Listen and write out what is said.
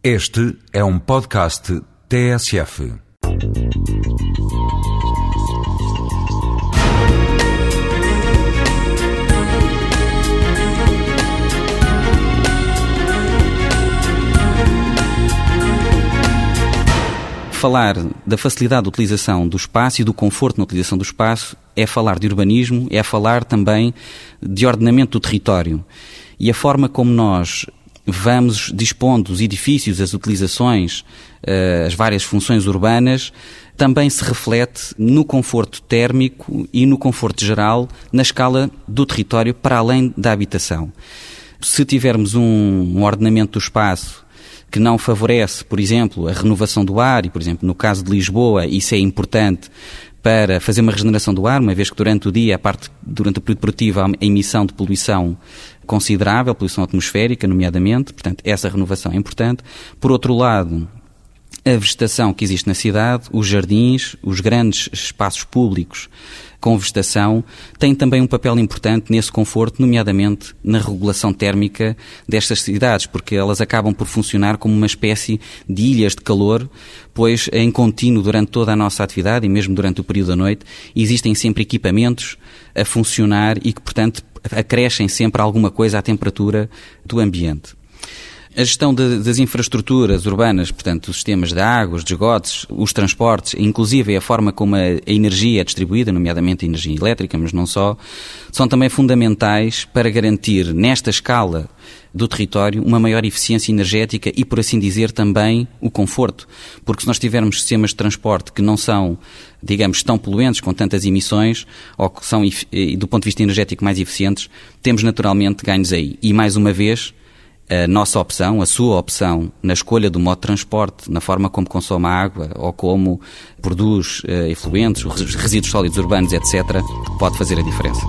Este é um podcast TSF. Falar da facilidade de utilização do espaço e do conforto na utilização do espaço é falar de urbanismo, é falar também de ordenamento do território. E a forma como nós vamos dispondo os edifícios, as utilizações, eh, as várias funções urbanas, também se reflete no conforto térmico e no conforto geral na escala do território para além da habitação. Se tivermos um, um ordenamento do espaço que não favorece, por exemplo, a renovação do ar, e, por exemplo, no caso de Lisboa, isso é importante para fazer uma regeneração do ar, uma vez que durante o dia, a parte, durante o período produtivo, há a emissão de poluição considerável, poluição atmosférica, nomeadamente, portanto, essa renovação é importante. Por outro lado, a vegetação que existe na cidade, os jardins, os grandes espaços públicos com vegetação, têm também um papel importante nesse conforto, nomeadamente na regulação térmica destas cidades, porque elas acabam por funcionar como uma espécie de ilhas de calor, pois em contínuo durante toda a nossa atividade e mesmo durante o período da noite existem sempre equipamentos a funcionar e que, portanto, acrescem sempre alguma coisa à temperatura do ambiente. A gestão de, das infraestruturas urbanas, portanto, os sistemas de água, os esgotos, os transportes, inclusive a forma como a, a energia é distribuída, nomeadamente a energia elétrica, mas não só, são também fundamentais para garantir, nesta escala do território, uma maior eficiência energética e, por assim dizer, também o conforto. Porque se nós tivermos sistemas de transporte que não são, digamos, tão poluentes, com tantas emissões, ou que são, do ponto de vista energético, mais eficientes, temos naturalmente ganhos aí. E, mais uma vez, a nossa opção, a sua opção na escolha do modo de transporte, na forma como consome a água ou como produz uh, efluentes, resíduos sólidos urbanos, etc., pode fazer a diferença.